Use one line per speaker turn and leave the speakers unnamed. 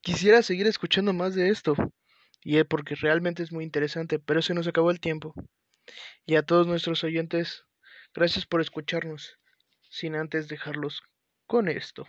quisiera seguir escuchando más de esto, y es porque realmente es muy interesante, pero se nos acabó el tiempo. Y a todos nuestros oyentes, gracias por escucharnos, sin antes dejarlos con esto.